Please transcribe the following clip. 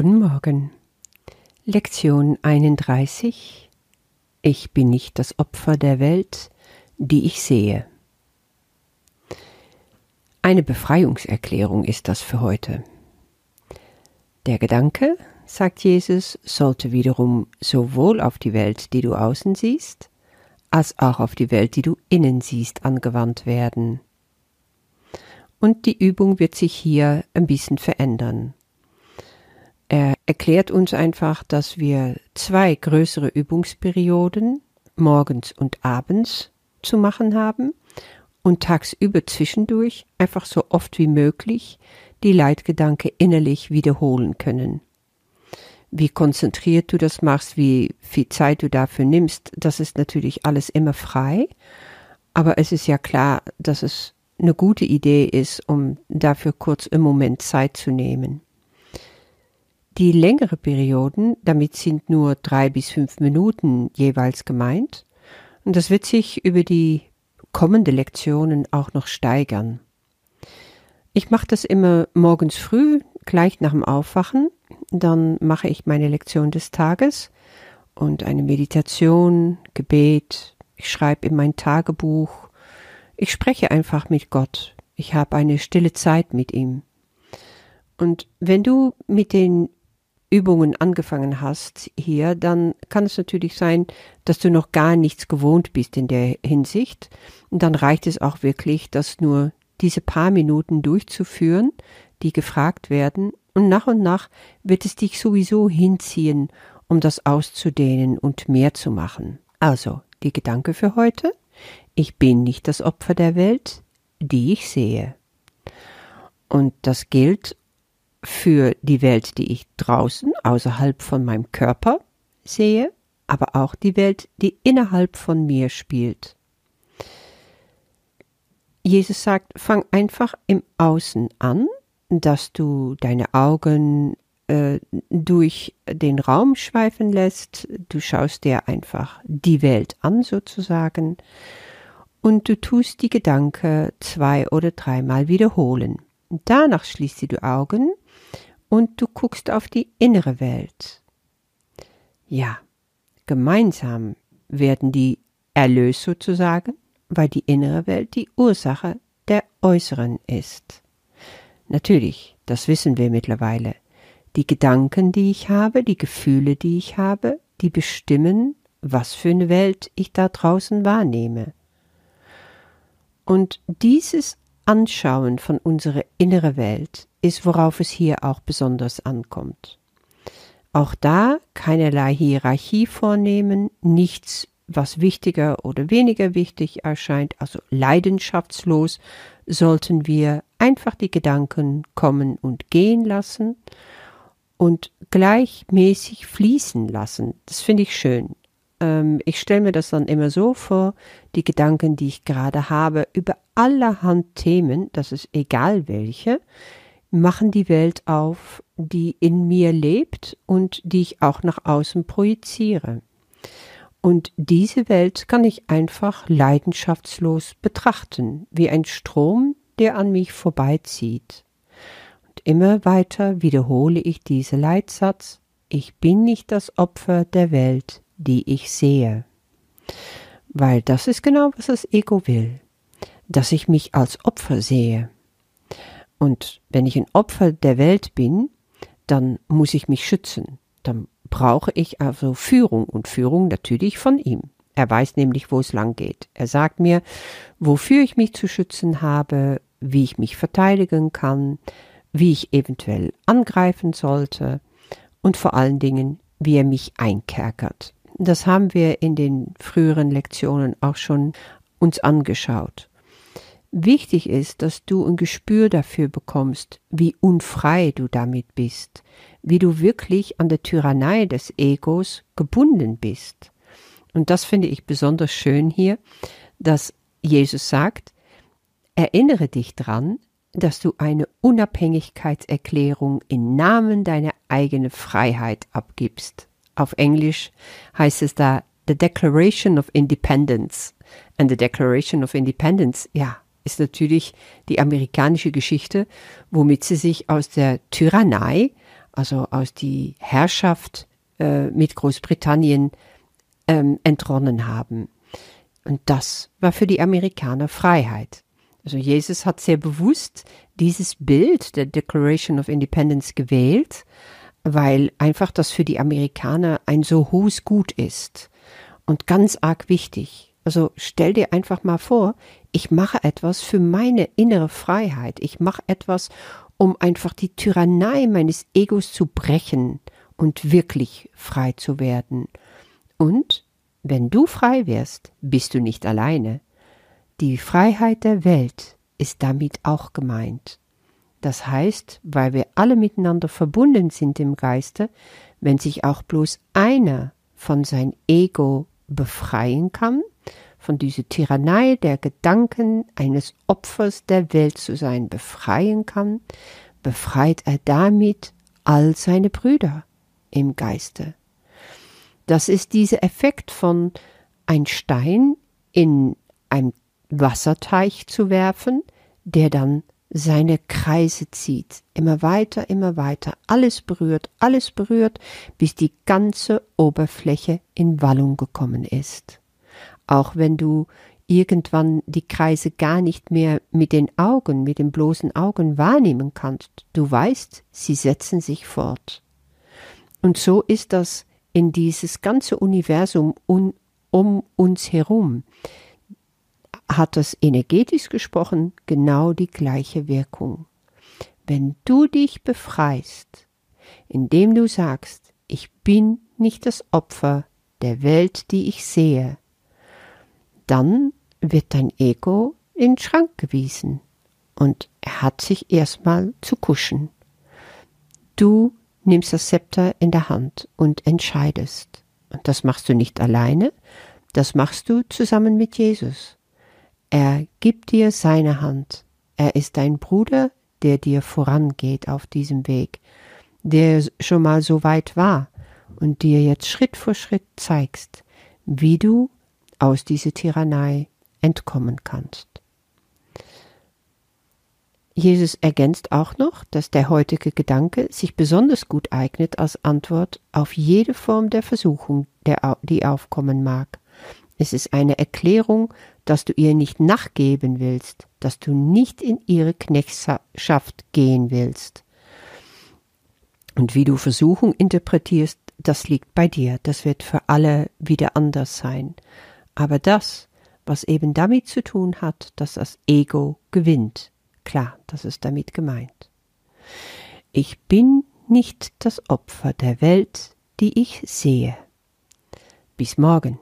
Guten Morgen. Lektion 31. Ich bin nicht das Opfer der Welt, die ich sehe. Eine Befreiungserklärung ist das für heute. Der Gedanke, sagt Jesus, sollte wiederum sowohl auf die Welt, die du außen siehst, als auch auf die Welt, die du innen siehst, angewandt werden. Und die Übung wird sich hier ein bisschen verändern. Er erklärt uns einfach, dass wir zwei größere Übungsperioden morgens und abends zu machen haben und tagsüber zwischendurch einfach so oft wie möglich die Leitgedanke innerlich wiederholen können. Wie konzentriert du das machst, wie viel Zeit du dafür nimmst, das ist natürlich alles immer frei, aber es ist ja klar, dass es eine gute Idee ist, um dafür kurz im Moment Zeit zu nehmen. Die längere Perioden, damit sind nur drei bis fünf Minuten jeweils gemeint, und das wird sich über die kommende Lektionen auch noch steigern. Ich mache das immer morgens früh, gleich nach dem Aufwachen, dann mache ich meine Lektion des Tages und eine Meditation, Gebet, ich schreibe in mein Tagebuch, ich spreche einfach mit Gott, ich habe eine stille Zeit mit ihm. Und wenn du mit den Übungen angefangen hast hier, dann kann es natürlich sein, dass du noch gar nichts gewohnt bist in der Hinsicht. Und dann reicht es auch wirklich, das nur diese paar Minuten durchzuführen, die gefragt werden. Und nach und nach wird es dich sowieso hinziehen, um das auszudehnen und mehr zu machen. Also, die Gedanke für heute. Ich bin nicht das Opfer der Welt, die ich sehe. Und das gilt für die Welt, die ich draußen, außerhalb von meinem Körper sehe, aber auch die Welt, die innerhalb von mir spielt. Jesus sagt, fang einfach im Außen an, dass du deine Augen äh, durch den Raum schweifen lässt, du schaust dir einfach die Welt an sozusagen und du tust die Gedanken zwei oder dreimal wiederholen. Danach schließt du die Augen und du guckst auf die innere Welt. Ja, gemeinsam werden die erlöst sozusagen, weil die innere Welt die Ursache der äußeren ist. Natürlich, das wissen wir mittlerweile. Die Gedanken, die ich habe, die Gefühle, die ich habe, die bestimmen, was für eine Welt ich da draußen wahrnehme. Und dieses Anschauen von unserer inneren Welt ist, worauf es hier auch besonders ankommt. Auch da keinerlei Hierarchie vornehmen, nichts, was wichtiger oder weniger wichtig erscheint, also leidenschaftslos sollten wir einfach die Gedanken kommen und gehen lassen und gleichmäßig fließen lassen. Das finde ich schön. Ähm, ich stelle mir das dann immer so vor, die Gedanken, die ich gerade habe, über allerhand Themen, das ist egal welche, machen die Welt auf, die in mir lebt und die ich auch nach außen projiziere. Und diese Welt kann ich einfach leidenschaftslos betrachten, wie ein Strom, der an mich vorbeizieht. Und immer weiter wiederhole ich diese Leitsatz, ich bin nicht das Opfer der Welt, die ich sehe. Weil das ist genau, was das Ego will, dass ich mich als Opfer sehe. Und wenn ich ein Opfer der Welt bin, dann muss ich mich schützen. Dann brauche ich also Führung und Führung natürlich von ihm. Er weiß nämlich, wo es lang geht. Er sagt mir, wofür ich mich zu schützen habe, wie ich mich verteidigen kann, wie ich eventuell angreifen sollte und vor allen Dingen, wie er mich einkerkert. Das haben wir in den früheren Lektionen auch schon uns angeschaut. Wichtig ist, dass du ein Gespür dafür bekommst, wie unfrei du damit bist, wie du wirklich an der Tyrannei des Egos gebunden bist. Und das finde ich besonders schön hier, dass Jesus sagt, erinnere dich dran, dass du eine Unabhängigkeitserklärung im Namen deiner eigenen Freiheit abgibst. Auf Englisch heißt es da The Declaration of Independence. And the Declaration of Independence, ja, ist natürlich die amerikanische Geschichte, womit sie sich aus der Tyrannei, also aus die Herrschaft äh, mit Großbritannien ähm, entronnen haben. Und das war für die Amerikaner Freiheit. Also Jesus hat sehr bewusst dieses Bild der Declaration of Independence gewählt, weil einfach das für die Amerikaner ein so hohes Gut ist und ganz arg wichtig. Also stell dir einfach mal vor, ich mache etwas für meine innere Freiheit. Ich mache etwas, um einfach die Tyrannei meines Egos zu brechen und wirklich frei zu werden. Und wenn du frei wirst, bist du nicht alleine. Die Freiheit der Welt ist damit auch gemeint. Das heißt, weil wir alle miteinander verbunden sind im Geiste, wenn sich auch bloß einer von sein Ego befreien kann, von dieser Tyrannei der Gedanken eines Opfers der Welt zu sein befreien kann, befreit er damit all seine Brüder im Geiste. Das ist dieser Effekt von ein Stein in ein Wasserteich zu werfen, der dann seine Kreise zieht, immer weiter, immer weiter, alles berührt, alles berührt, bis die ganze Oberfläche in Wallung gekommen ist. Auch wenn du irgendwann die Kreise gar nicht mehr mit den Augen, mit den bloßen Augen wahrnehmen kannst, du weißt, sie setzen sich fort. Und so ist das in dieses ganze Universum un, um uns herum hat das energetisch gesprochen genau die gleiche Wirkung. Wenn du dich befreist, indem du sagst, ich bin nicht das Opfer der Welt, die ich sehe, dann wird dein Ego in den Schrank gewiesen und er hat sich erstmal zu kuschen. Du nimmst das Zepter in der Hand und entscheidest. Und das machst du nicht alleine, das machst du zusammen mit Jesus. Er gibt dir seine Hand. Er ist dein Bruder, der dir vorangeht auf diesem Weg, der schon mal so weit war und dir jetzt Schritt für Schritt zeigst, wie du aus dieser Tyrannei entkommen kannst. Jesus ergänzt auch noch, dass der heutige Gedanke sich besonders gut eignet als Antwort auf jede Form der Versuchung, die aufkommen mag. Es ist eine Erklärung, dass du ihr nicht nachgeben willst, dass du nicht in ihre Knechtschaft gehen willst. Und wie du Versuchung interpretierst, das liegt bei dir, das wird für alle wieder anders sein. Aber das, was eben damit zu tun hat, dass das Ego gewinnt, klar, das ist damit gemeint. Ich bin nicht das Opfer der Welt, die ich sehe. Bis morgen.